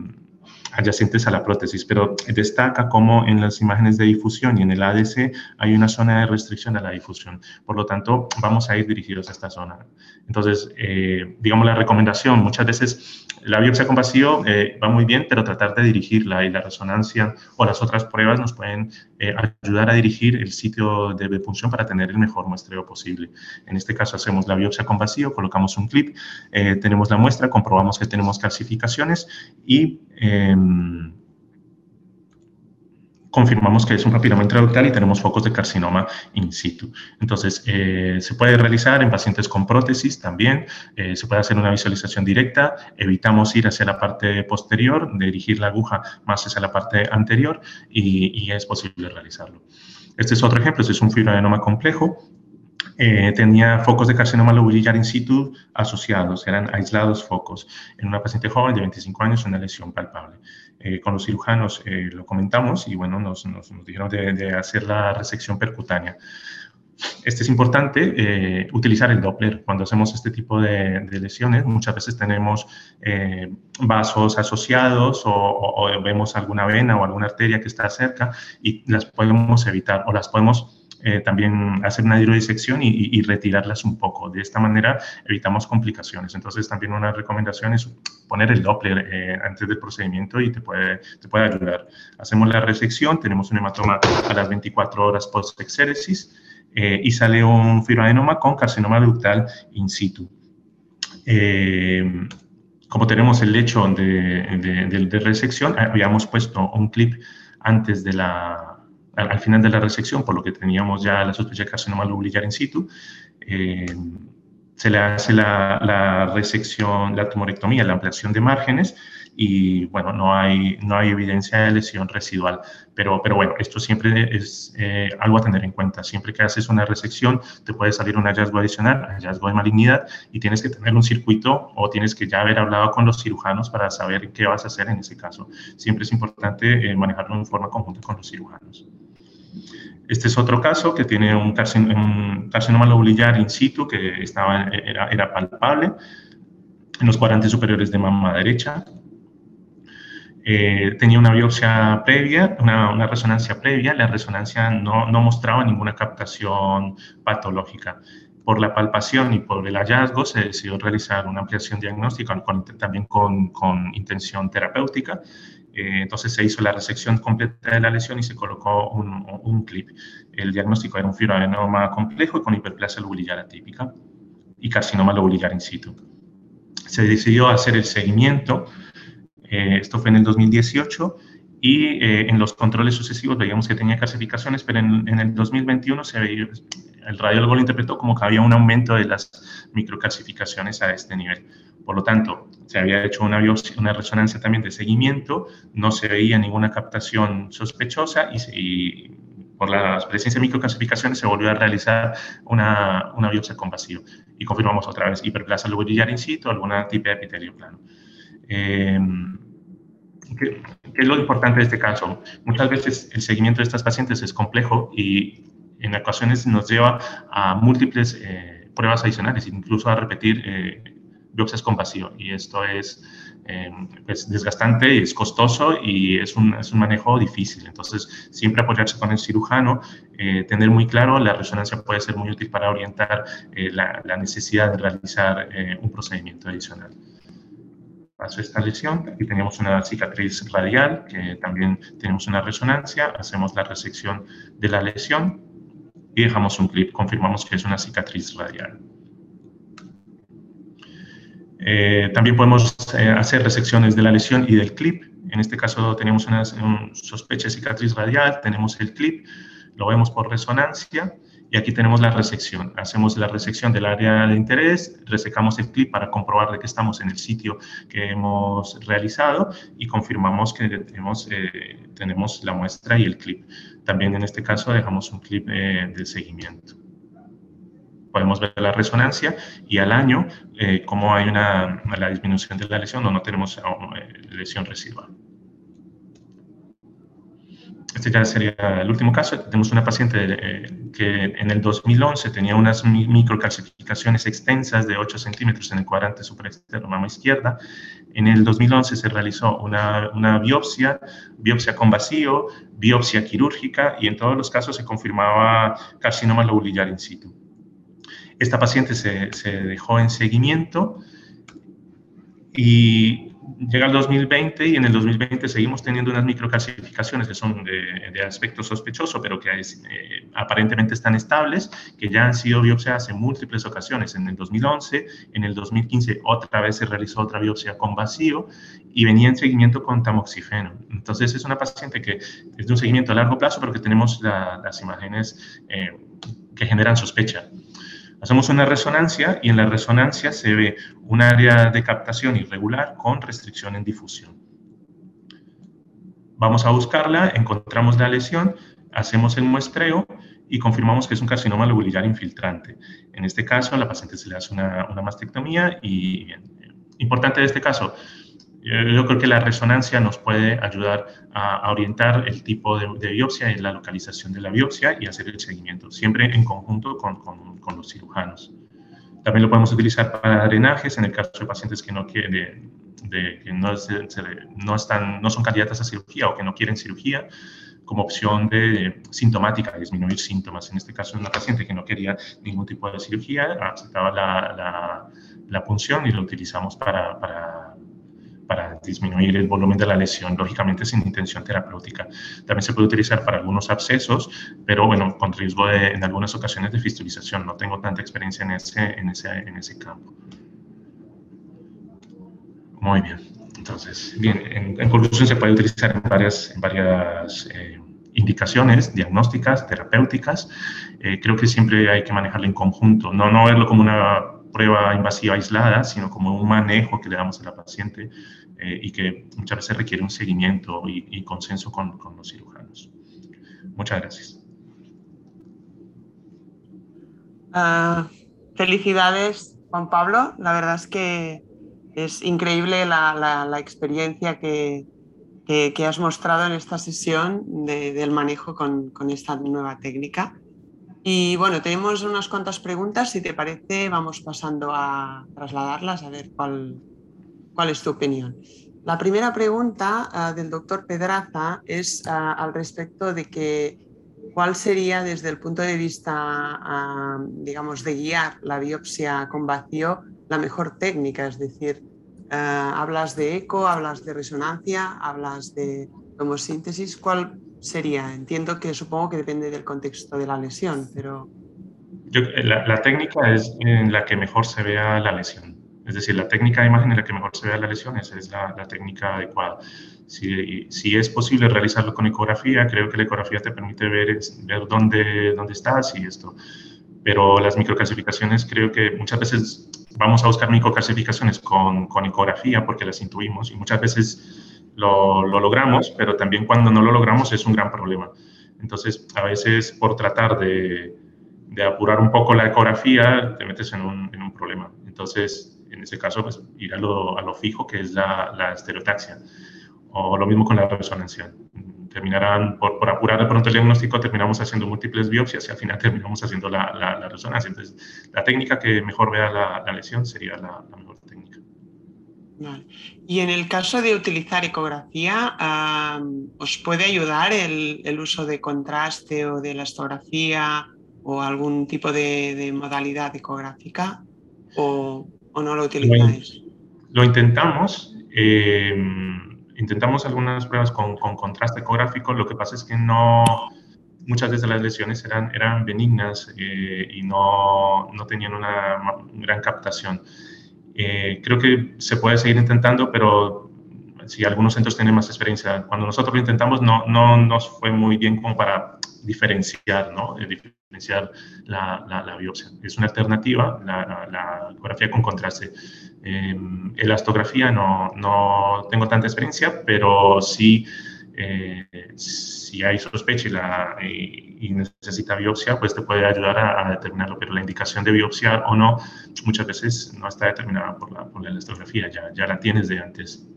adyacentes a la prótesis, pero destaca cómo en las imágenes de difusión y en el ADC hay una zona de restricción a la difusión. Por lo tanto, vamos a ir dirigidos a esta zona. Entonces, eh, digamos la recomendación, muchas veces la biopsia con vacío eh, va muy bien, pero tratar de dirigirla y la resonancia o las otras pruebas nos pueden eh, ayudar a dirigir el sitio de punción para tener el mejor muestreo posible. En este caso hacemos la biopsia con vacío, colocamos un clip, tenemos la muestra, comprobamos que tenemos calcificaciones y Em, confirmamos que es un papiloma intraductal y tenemos focos de carcinoma in situ. Entonces, eh, se puede realizar en pacientes con prótesis también, eh, se puede hacer una visualización directa, evitamos ir hacia la parte posterior, dirigir la aguja más hacia la parte anterior y, es posible realizarlo. Este es otro ejemplo, este es un fibroadenoma complejo, eh, tenía focos de carcinoma lobulillar in situ asociados, eran aislados focos. En una paciente joven de 25 años, una lesión palpable. Eh, con los cirujanos eh, lo comentamos y bueno, nos, nos, dijeron de, hacer la resección percutánea. Este es importante, utilizar el Doppler cuando hacemos este tipo de, lesiones. Muchas veces tenemos vasos asociados o, vemos alguna vena o alguna arteria que está cerca y las podemos evitar o las podemos eh, también hacer una hidrodisección y, retirarlas un poco. De esta manera evitamos complicaciones. Entonces también una recomendación es poner el Doppler eh, antes del procedimiento y te puede, te puede ayudar. Hacemos la resección, tenemos un hematoma a las 24 horas post-exéresis eh, y sale un fibroadenoma con carcinoma ductal in situ. como tenemos el lecho de, de, de resección, habíamos puesto un clip antes de la al, final de la resección, por lo que teníamos ya la sospecha de carcinoma lobulillar in situ, eh, se le hace la, la, resección, la tumorectomía, la ampliación de márgenes y bueno, no hay, no hay evidencia de lesión residual. Pero, pero bueno, esto siempre es eh, algo a tener en cuenta. Siempre que haces una resección te puede salir un hallazgo adicional, hallazgo de malignidad y tienes que tener un circuito o tienes que ya haber hablado con los cirujanos para saber qué vas a hacer en ese caso. Siempre es importante eh, manejarlo en forma conjunta con los cirujanos. Este es otro caso que tiene un, carcinoma lobulillar in situ que estaba, era, era, palpable en los cuadrantes superiores de mama derecha. Eh, tenía una biopsia previa, una, una, resonancia previa. La resonancia no, no, mostraba ninguna captación patológica. Por la palpación y por el hallazgo se decidió realizar una ampliación diagnóstica también con, con intención terapéutica eh, entonces se hizo la resección completa de la lesión y se colocó un, clip. El diagnóstico era un fibroadenoma complejo con hiperplasia lobulillar atípica y carcinoma lobulillar in situ. Se decidió hacer el seguimiento, eh, esto fue en el 2018, y eh, en los controles sucesivos veíamos que tenía calcificaciones, pero en, en el 2021 se veía, el radiólogo lo interpretó como que había un aumento de las microcalcificaciones a este nivel. Por lo tanto, se había hecho una, una resonancia también de seguimiento, no se veía ninguna captación sospechosa y, por la presencia de microcalcificaciones se volvió a realizar una, una biopsia con vacío y confirmamos otra vez hiperplasia lobulillar in situ, alguna tipo de epitelio plano. Eh, ¿qué, es lo importante de este caso? Muchas veces el seguimiento de estas pacientes es complejo y en ocasiones nos lleva a múltiples eh, pruebas adicionales, incluso a repetir eh, biopsias con vacío. Y esto es, eh, pues, desgastante, es costoso y es un, es un, manejo difícil. Entonces, siempre apoyarse con el cirujano, eh, tener muy claro, la resonancia puede ser muy útil para orientar eh, la, la, necesidad de realizar un procedimiento adicional. Paso esta lesión, aquí tenemos una cicatriz radial, que también tenemos una resonancia, hacemos la resección de la lesión y dejamos un clip, confirmamos que es una cicatriz radial. Eh, también podemos eh, hacer resecciones de la lesión y del clip. En este caso tenemos una sospecha de cicatriz radial, tenemos el clip, lo vemos por resonancia y aquí tenemos la resección. Hacemos la resección del área de interés, resecamos el clip para comprobar de que estamos en el sitio que hemos realizado y confirmamos que tenemos, eh, tenemos la muestra y el clip. También en este caso dejamos un clip de seguimiento podemos ver la resonancia y al año eh, cómo hay una, la disminución de la lesión o no tenemos eh, lesión residual. Este ya sería el último caso. Tenemos una paciente eh, que en el 2011 tenía unas microcalcificaciones extensas de 8 centímetros en el cuadrante superexterno mama izquierda. En el 2011 se realizó una, una, biopsia, biopsia con vacío, biopsia quirúrgica y en todos los casos se confirmaba carcinoma lobulillar in situ. Esta paciente se, dejó en seguimiento y llega el 2020 y en el 2020 seguimos teniendo unas microclasificaciones que son de, de aspecto sospechoso, pero que eh, aparentemente están estables, que ya han sido biopsiadas en múltiples ocasiones. En el 2011, en el 2015 otra vez se realizó otra biopsia con vacío y venía en seguimiento con tamoxifeno. Entonces es una paciente que es de un seguimiento a largo plazo, pero que tenemos las imágenes eh, que generan sospecha. Hacemos una resonancia y en la resonancia se ve un área de captación irregular con restricción en difusión. Vamos a buscarla, encontramos la lesión, hacemos el muestreo y confirmamos que es un carcinoma lobulillar infiltrante. En este caso, a la paciente se le hace una, mastectomía y, bien, importante de este caso, yo creo que la resonancia nos puede ayudar a, orientar el tipo de, biopsia y la localización de la biopsia y hacer el seguimiento, siempre en conjunto con, con, los cirujanos. También lo podemos utilizar para drenajes en el caso de pacientes que no, quieren, de, que no, no, están, no son candidatas a cirugía o que no quieren cirugía como opción de sintomática, disminuir síntomas. En este caso, una paciente que no quería ningún tipo de cirugía, aceptaba la, la, la punción y lo utilizamos para, para para disminuir el volumen de la lesión, lógicamente sin intención terapéutica. También se puede utilizar para algunos abscesos, pero bueno, con riesgo de, en algunas ocasiones de fistulización. No tengo tanta experiencia en ese, en ese, en ese campo. Muy bien. Entonces, bien, en, conclusión se puede utilizar en varias, en varias eh, indicaciones diagnósticas, terapéuticas. Eh, creo que siempre hay que manejarlo en conjunto, no, no verlo como una prueba invasiva aislada, sino como un manejo que le damos a la paciente eh, y que muchas veces requiere un seguimiento y, consenso con, los cirujanos. Muchas gracias. Ah, felicidades, Juan Pablo. La verdad es que es increíble la, experiencia que, has mostrado en esta sesión del manejo con esta nueva técnica. Y bueno, tenemos unas cuantas preguntas. Si te parece, vamos pasando a trasladarlas a ver cuál, cuál es tu opinión. La primera pregunta ah, del doctor Pedraza es ah, al respecto de que cuál sería desde el punto de vista, ah, digamos, de guiar la biopsia con vacío la mejor técnica. Es decir, hablas de eco, hablas de resonancia, hablas de tomosíntesis. ¿Cuál sería? Entiendo que supongo que depende del contexto de la lesión, pero... Eh, la, técnica es en la que mejor se vea la lesión. Es decir, la técnica de imagen en la que mejor se vea la lesión, esa es la, técnica adecuada. Si, si, es posible realizarlo con ecografía, creo que la ecografía te permite ver, ver dónde, dónde estás y esto. Pero las microclasificaciones, creo que muchas veces vamos a buscar microclasificaciones con, con ecografía porque las intuimos y muchas veces lo, logramos, pero también cuando no lo logramos es un gran problema. Entonces, a veces por tratar de, apurar un poco la ecografía, te metes en un, problema. Entonces, en ese caso, pues ir a lo, fijo, que es la, la, estereotaxia. O lo mismo con la resonancia. Terminarán, por, por, apurar de pronto el diagnóstico, terminamos haciendo múltiples biopsias y al final terminamos haciendo la, la resonancia. Entonces, la técnica que mejor vea la, lesión sería la, mejor técnica. Y en el caso de utilizar ecografía, ¿os puede ayudar el, uso de contraste o de la astografía o algún tipo de, modalidad ecográfica o, no lo utilizáis? Lo, intentamos. Eh, intentamos algunas pruebas con, contraste ecográfico. Lo que pasa es que no, muchas veces las lesiones eran, eran benignas eh, y no, no, tenían una gran captación. Eh, creo que se puede seguir intentando, pero si algunos centros tienen más experiencia, cuando nosotros lo intentamos no, no nos fue muy bien como para diferenciar, ¿no? Eh, diferenciar la, la, biopsia. Es una alternativa, la, la ecografía con contraste. Eh, elastografía no, no tengo tanta experiencia, pero sí eh, si hay sospecha y, la, y, necesita biopsia, pues te puede ayudar a, determinarlo, pero la indicación de biopsia o no muchas veces no está determinada por la, por la elastografía, ya, ya la tienes de antes.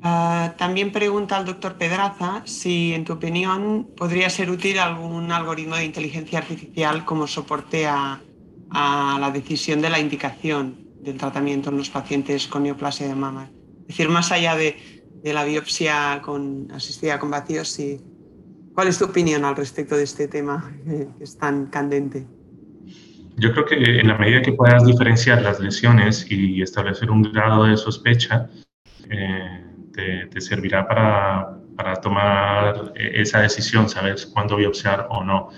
Uh, también pregunta al doctor Pedraza si, en tu opinión, podría ser útil algún algoritmo de inteligencia artificial como soporte a, a la decisión de la indicación del tratamiento en los pacientes con neoplasia de mama. Es decir, más allá de de la biopsia con, asistida con vacíos. Y, ¿Cuál es tu opinión al respecto de este tema que es tan candente? yo creo que en la medida que puedas diferenciar las lesiones y establecer un grado de sospecha, eh, te, servirá para, para, tomar esa decisión, saber cuándo biopsiar o no.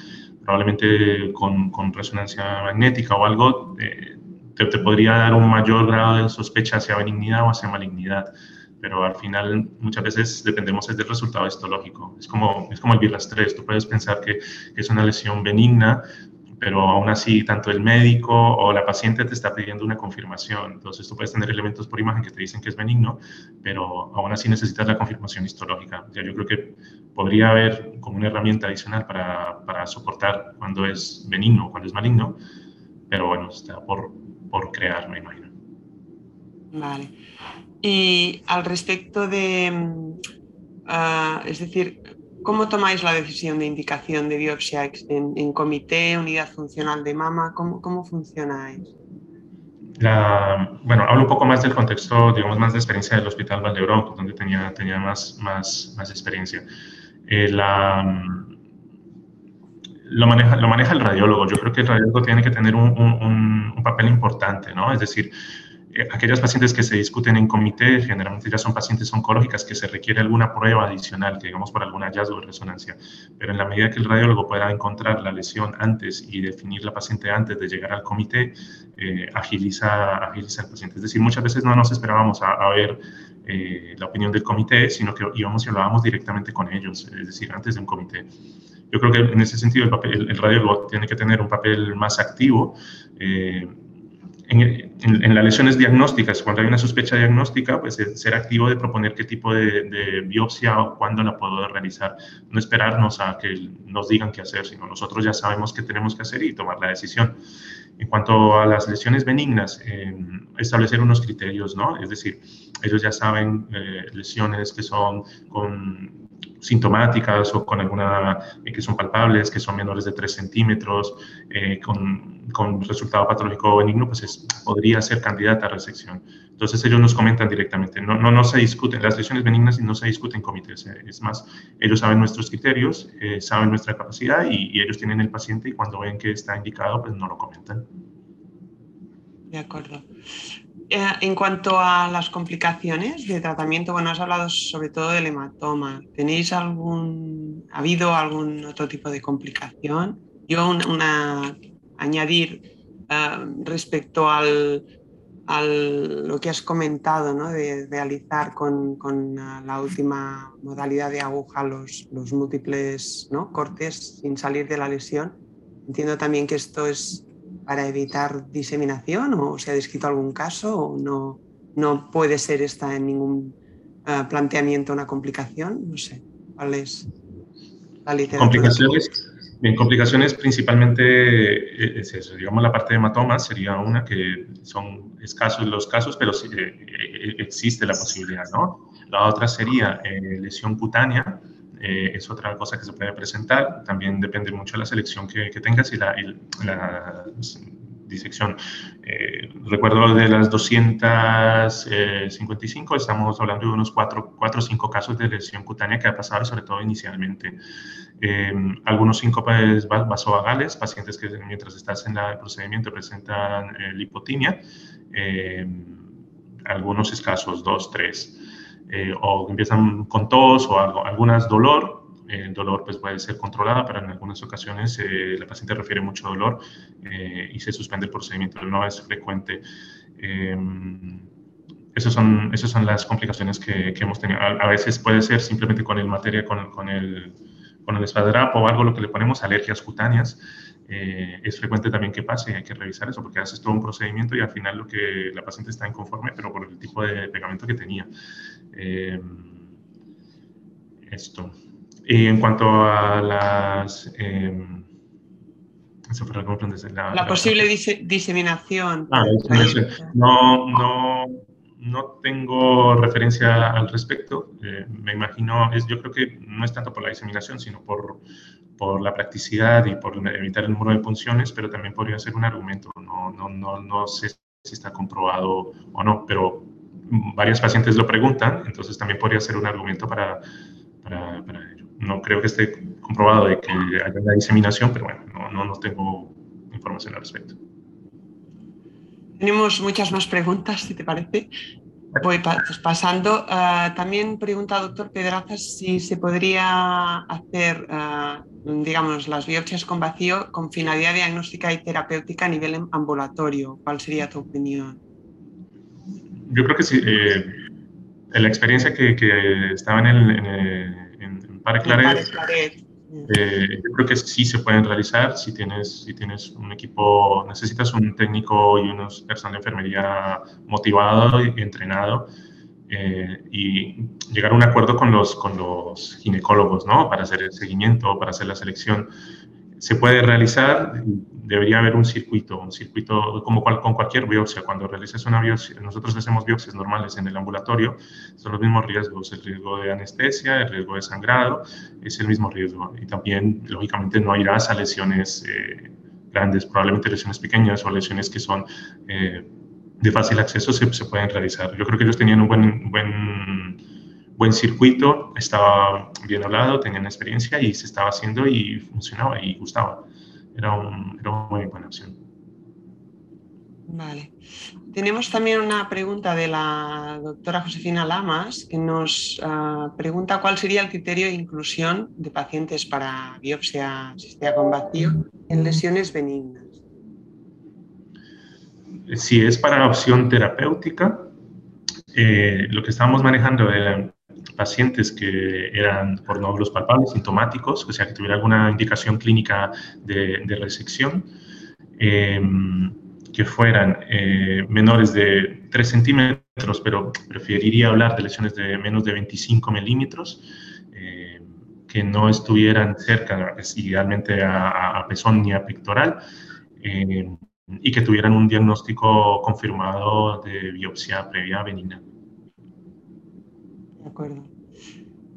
Probablemente con, con resonancia magnética o algo eh, te, te, podría dar un mayor grado de sospecha hacia benignidad o hacia malignidad pero al final muchas veces dependemos del resultado histológico. Es como, es como el BIRAS 3, tú puedes pensar que, que, es una lesión benigna, pero aún así tanto el médico o la paciente te está pidiendo una confirmación. Entonces tú puedes tener elementos por imagen que te dicen que es benigno, pero aún así necesitas la confirmación histológica. Ya yo creo que podría haber como una herramienta adicional para, para soportar cuando es benigno o cuando es maligno, pero bueno, está por, por crear, me imagino. Vale. Y al respecto de, uh, es decir, ¿cómo tomáis la decisión de indicación de biopsia en, en comité, unidad funcional de mama? ¿Cómo, cómo funcionáis? La, bueno, hablo un poco más del contexto, digamos, más de experiencia del Hospital Valdebrón, donde tenía, tenía más, más, más experiencia. Eh, la, lo, maneja, lo maneja el radiólogo. Yo creo que el radiólogo tiene que tener un, un, un papel importante, ¿no? Es decir, aquellas pacientes que se discuten en comité generalmente ya son pacientes oncológicas que se requiere alguna prueba adicional, que digamos por algún hallazgo de resonancia. Pero en la medida que el radiólogo pueda encontrar la lesión antes y definir la paciente antes de llegar al comité, eh, agiliza, agiliza al paciente. Es decir, muchas veces no nos esperábamos a, ver eh, la opinión del comité, sino que íbamos y hablábamos directamente con ellos, es decir, antes de un comité. Yo creo que en ese sentido el, papel, el radiólogo tiene que tener un papel más activo. Eh, en, las lesiones diagnósticas, cuando hay una sospecha diagnóstica, pues ser activo de proponer qué tipo de, biopsia o cuándo la puedo realizar. No esperarnos a que nos digan qué hacer, sino nosotros ya sabemos qué tenemos que hacer y tomar la decisión. En cuanto a las lesiones benignas, eh, establecer unos criterios, ¿no? Es decir, ellos ya saben eh, lesiones que son con sintomáticas o con alguna eh, que son palpables, que son menores de 3 centímetros, eh, con, con, resultado patológico benigno, pues es, podría ser candidata a resección. Entonces ellos nos comentan directamente, no, no, no se discuten, las lesiones benignas y no se discuten en comités, eh, es más, ellos saben nuestros criterios, saben nuestra capacidad y, y ellos tienen el paciente y cuando ven que está indicado, pues no lo comentan. De acuerdo. Eh, en cuanto a las complicaciones de tratamiento, bueno, has hablado sobre todo del hematoma. ¿Tenéis algún, ha habido algún otro tipo de complicación? Yo una, añadir uh, respecto al, al, lo que has comentado, ¿no? de realizar con, con uh, la última modalidad de aguja los, los múltiples ¿no? cortes sin salir de la lesión. Entiendo también que esto es para evitar diseminación o se ha descrito algún caso o no, no puede ser esta en ningún uh, planteamiento una complicación? No sé, ¿cuál es la literatura? Complicaciones, bien, complicaciones principalmente eh, es eso, digamos la parte de hematomas sería una que son escasos los casos, pero sí, eh, existe la posibilidad, ¿no? La otra sería eh, lesión cutánea, eh, es otra cosa que se puede presentar. También depende mucho de la selección que, tengas y la, disección. Eh, recuerdo de las 255, estamos hablando de unos 4 o 5 casos de lesión cutánea que ha pasado, sobre todo inicialmente. Eh, algunos síncopes vasovagales, pacientes que mientras estás en el procedimiento presentan lipotimia, algunos escasos, 2, 3. Eh, o empiezan con tos o algo, algunas dolor. El dolor pues, puede ser controlada, pero en algunas ocasiones eh, la paciente refiere mucho dolor eh, y se suspende el procedimiento. No es frecuente. Em, esas son, esas son las complicaciones que, que hemos tenido. A, veces puede ser simplemente con el materia, con, con el, con el espadrapo o algo, lo que le ponemos alergias cutáneas. Eh, es frecuente también que pase, hay que revisar eso, porque haces todo un procedimiento y al final lo que la paciente está inconforme, pero por el tipo de pegamento que tenía. Eh, esto. Y en cuanto a las... Eh, la, la, posible diseminación. Ah, No, no, no tengo referencia al respecto. me imagino, es, yo creo que no es tanto por la diseminación, sino por por la practicidad y por evitar el número de punciones, pero también podría ser un argumento. No, no, no, no sé si está comprobado o no, pero varios pacientes lo preguntan, entonces también podría ser un argumento para, para, para ello. No creo que esté comprobado de que haya una diseminación, pero bueno, no, no, no tengo información al respecto. Tenemos muchas más preguntas, si te parece. Voy pasando. Ah, también pregunta doctor Pedrazas si se podría hacer, ah, digamos, las biopsias con vacío con finalidad diagnóstica y terapéutica a nivel ambulatorio. ¿Cuál sería tu opinión? Yo creo que sí. Eh, la experiencia que, estaba en, el, en, en, Claret, eh, yo creo que sí se pueden realizar si tienes, si tienes un equipo, necesitas un técnico y unos personal de enfermería motivado y entrenado eh, y llegar a un acuerdo con los, con los ginecólogos, ¿no? Para hacer el seguimiento, para hacer la selección se puede realizar, debería haber un circuito, un circuito como con cualquier biopsia. Cuando realizas una biopsia, nosotros hacemos biopsias normales en el ambulatorio, son los mismos riesgos, el riesgo de anestesia, el riesgo de sangrado, es el mismo riesgo. Y también, lógicamente, no irás a lesiones eh, grandes, probablemente lesiones pequeñas o lesiones que son eh, de fácil acceso se, pueden realizar. Yo creo que ellos tenían un buen, buen buen circuito, estaba bien hablado, tenían experiencia y se estaba haciendo y funcionaba y gustaba. Era, una muy buena opción. Vale. Tenemos también una pregunta de la doctora Josefina Lamas que nos ah, pregunta cuál sería el criterio de inclusión de pacientes para biopsia asistida con vacío en lesiones benignas. Si es para opción terapéutica, eh, lo que estamos manejando era pacientes que eran por nódulos palpables, sintomáticos, o sea, que tuviera alguna indicación clínica de, resección, em, que fueran eh, menores de 3 centímetros, pero preferiría hablar de lesiones de menos de 25 milímetros, em, que no estuvieran cerca, idealmente, a, a pezón ni a pectoral, em, y que tuvieran un diagnóstico confirmado de biopsia previa benigna. De acuerdo.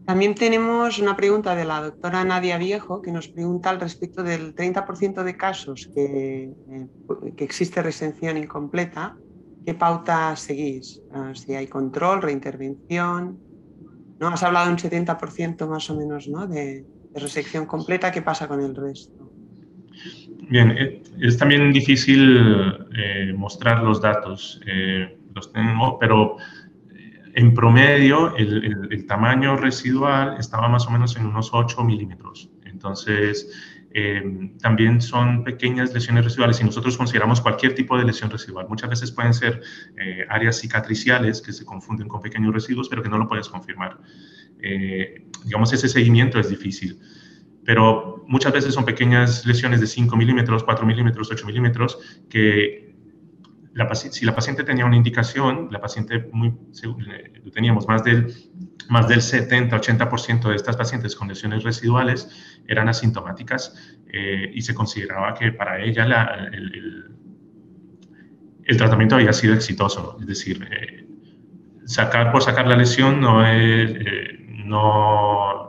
También tenemos una pregunta de la doctora Nadia Viejo que nos pregunta al respecto del 30% de casos que, eh, existe resención incompleta. ¿Qué pauta seguís? Ah, si hay control, reintervención. ¿no? Has hablado de un 70% más o menos ¿no? de, resección completa. ¿Qué pasa con el resto? Bien, eh, es también difícil eh, mostrar los datos. los tengo, pero en promedio, el, tamaño residual estaba más o menos en unos 8 milímetros. Entonces, em, también son pequeñas lesiones residuales y nosotros consideramos cualquier tipo de lesión residual. Muchas veces pueden ser eh, áreas cicatriciales que se confunden con pequeños residuos, pero que no lo puedes confirmar. Eh, digamos, ese seguimiento es difícil. Pero muchas veces son pequeñas lesiones de 5 milímetros, 4 milímetros, 8 milímetros, que si la paciente tenía una indicación, la paciente muy, teníamos más del, más del 70-80% de estas pacientes con lesiones residuales eran asintomáticas eh, y se consideraba que para ella el, tratamiento había sido exitoso. Es decir, eh, sacar por sacar la lesión no, es, eh, no,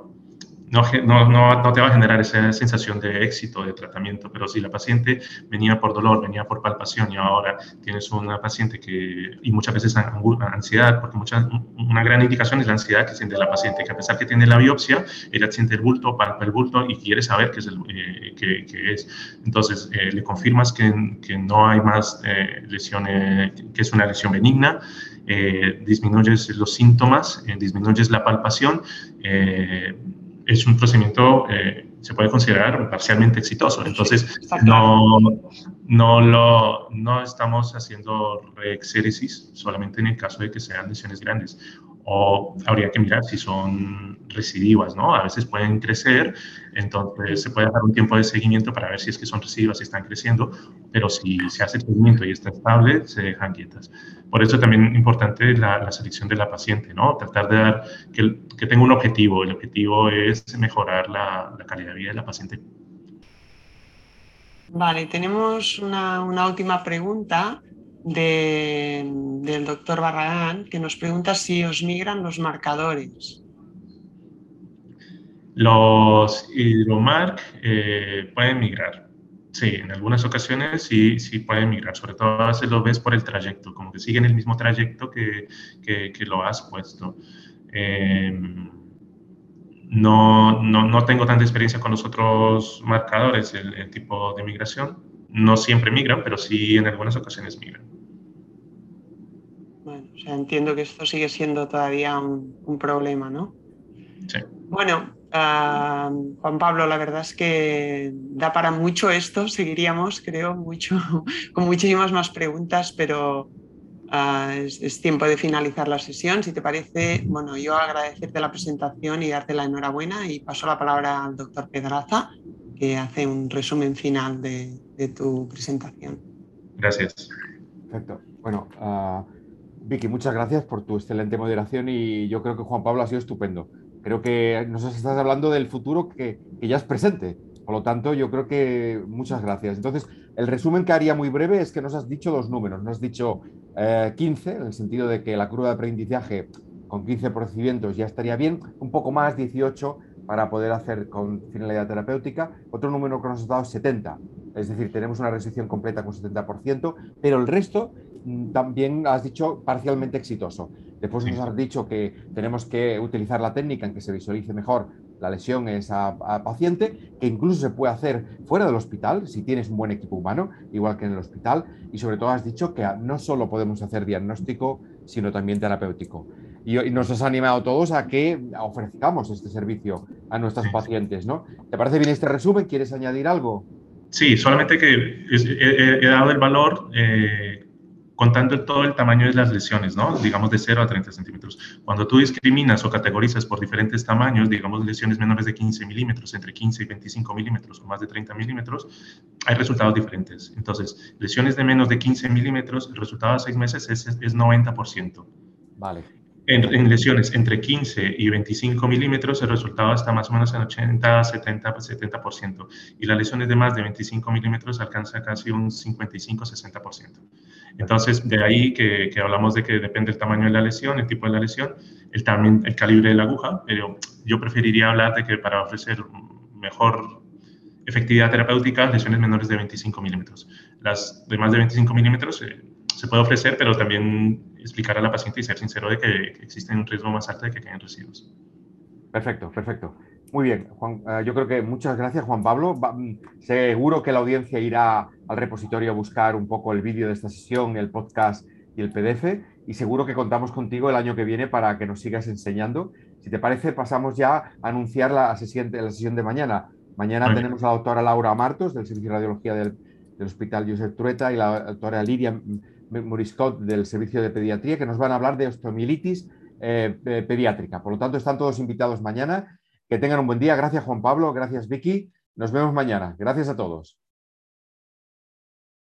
no, no, no, te va a generar esa sensación de éxito de tratamiento, pero si la paciente venía por dolor, venía por palpación y ahora tienes una paciente que, y muchas veces ansiedad, porque mucha, una gran indicación es la ansiedad que siente la paciente, que a pesar que tiene la biopsia, ella siente el bulto, palpa el bulto y quiere saber qué es. Eh. Entonces, eh, le confirmas que, no hay más eh, lesiones, que es una lesión benigna, disminuyes los síntomas, disminuyes la palpación, es un procedimiento, eh, se puede considerar parcialmente exitoso. Entonces, no, no, lo, no estamos haciendo reexéresis solamente en el caso de que sean lesiones grandes o habría que mirar si son recidivas, ¿no? A veces pueden crecer, entonces se puede dar un tiempo de seguimiento para ver si es que son recidivas y están creciendo, pero si se hace el seguimiento y está estable, se dejan quietas. Por eso también es importante la, selección de la paciente, ¿no? Tratar de dar que, que, tenga un objetivo. El objetivo es mejorar la, la calidad de vida de la paciente. Vale, tenemos una, una última pregunta del doctor Barragán que nos pregunta si os migran los marcadores. Los hidromark eh, pueden migrar. Sí, en algunas ocasiones sí, sí pueden migrar, sobre todo si lo ves por el trayecto, como que siguen el mismo trayecto que, que, lo has puesto. Em, no, no, no, tengo tanta experiencia con los otros marcadores, el tipo de migración. No siempre migran, pero sí en algunas ocasiones migran. O sea, entiendo que esto sigue siendo todavía un, problema, ¿no? Sí. Bueno, ah, Juan Pablo, la verdad es que da para mucho esto, seguiríamos, creo, mucho, con muchísimas más preguntas, pero ah, es, tiempo de finalizar la sesión. Si te parece, bueno, yo agradecerte la presentación y darte la enhorabuena y paso la palabra al doctor Pedraza, que hace un resumen final de, tu presentación. Gracias. Perfecto. Bueno, uh, Vicky, muchas gracias por tu excelente moderación y yo creo que Juan Pablo ha sido estupendo. Creo que nos estás hablando del futuro que, ya es presente. Por lo tanto, yo creo que muchas gracias. Entonces, el resumen que haría muy breve es que nos has dicho los números. Nos has dicho 15, eh, en el sentido de que la curva de aprendizaje con 15 procedimientos ya estaría bien, un poco más, 18 para poder hacer con finalidad terapéutica. Otro número que nos has dado es 70, es decir, tenemos una restricción completa con 70%, pero el resto también has dicho parcialmente exitoso. Después nos has dicho que tenemos que utilizar la técnica en que se visualice mejor la lesión en esa paciente, que incluso se puede hacer fuera del hospital, si tienes un buen equipo humano, igual que en el hospital, y sobre todo has dicho que no solo podemos hacer diagnóstico, sino también terapéutico y, nos has animado todos a que ofrezcamos este servicio a nuestros pacientes, ¿no? ¿Te parece bien este resumen? ¿Quieres añadir algo? Sí, solamente que he, dado el valor eh, contando todo el tamaño de las lesiones, ¿no? Digamos de 0 a 30 centímetros. Cuando tú discriminas o categorizas por diferentes tamaños, digamos lesiones menores de 15 milímetros, entre 15 y 25 milímetros o más de 30 milímetros, hay resultados diferentes. Entonces, lesiones de menos de 15 milímetros, el resultado a 6 meses es, es 90%. Vale. En, lesiones entre 15 y 25 milímetros, el resultado está más o menos en 80, 70, 70%. Y las lesiones de más de 25 milímetros alcanza casi un 55, 60%. Entonces, de ahí que, hablamos de que depende el tamaño de la lesión, el tipo de la lesión, el, también, el calibre de la aguja, pero yo preferiría hablar de que para ofrecer mejor efectividad terapéutica, lesiones menores de 25 milímetros. Las de más de 25 milímetros eh, se puede ofrecer, pero también explicar a la paciente y ser sincero de que, existe un riesgo más alto de que queden residuos. Perfecto, perfecto. Muy bien, Juan, eh, yo creo que muchas gracias, Juan Pablo. Mm, seguro que la audiencia irá al repositorio a buscar un poco el vídeo de esta sesión, el podcast y el PDF, y seguro que contamos contigo el año que viene para que nos sigas enseñando. Si te parece, pasamos ya a anunciar la sesión, la sesión de mañana. Mañana tenemos a la doctora Laura Martos, del Servicio de Radiología del, del Hospital Josep Trueta, y la doctora Lidia Moriscot del Servicio de Pediatría, que nos van a hablar de osteomielitis eh, pediátrica. Por lo tanto, están todos invitados mañana. Que tengan un buen día. Gracias, Juan Pablo. Gracias, Vicky. Nos vemos mañana. Gracias a todos.